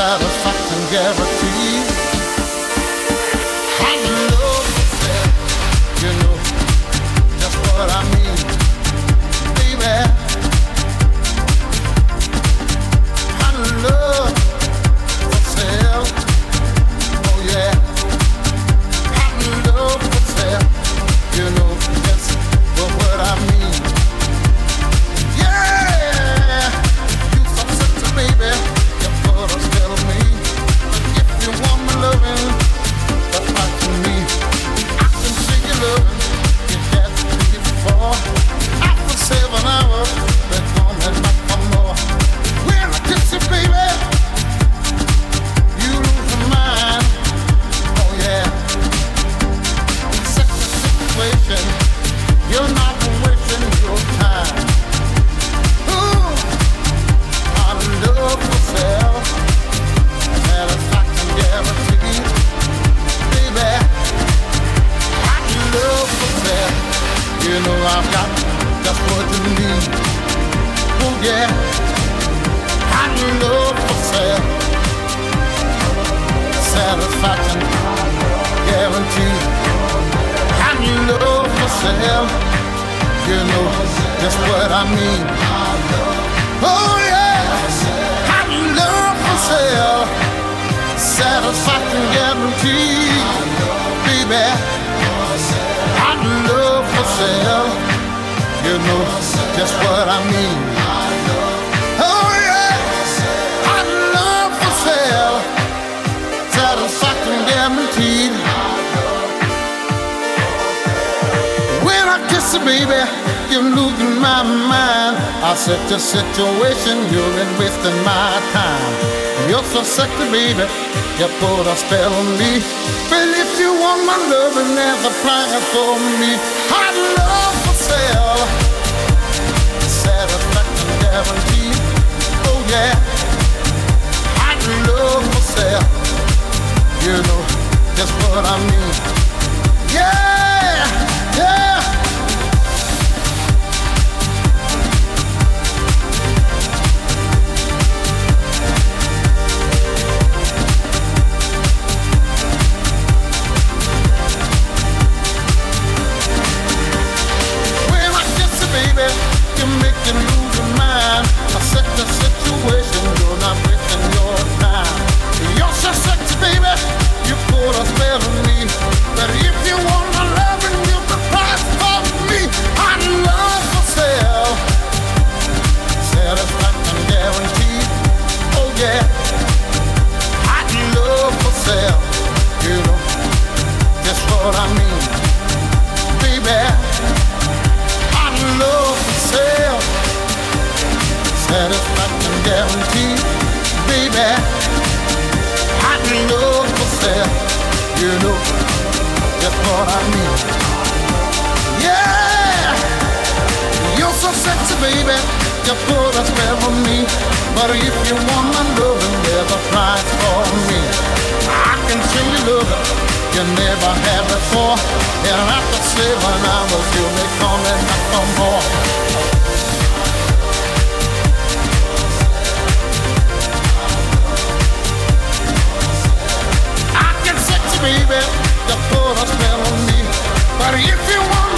Satisfaction guaranteed. I love to sell. You know just what I mean, time. You're so sexy, baby, you put a spell on me. But if you want my love, and there's a price for me, I'd love to sell. Satisfaction guaranteed. Oh yeah, I'd love to sell. You know just what I mean. Yeah, yeah. Mind. I set the situation, you're not wasting your time. You're so sexy, baby, you put a spell on me. But if you want You know just what I mean. Yeah, you're so sexy, baby. You put a spell on me. But if you want my loving, there's a price for me. I can see you loving. You never had before. And after seven hours, you'll be coming back for more. Baby. You put a spell on me. But if you want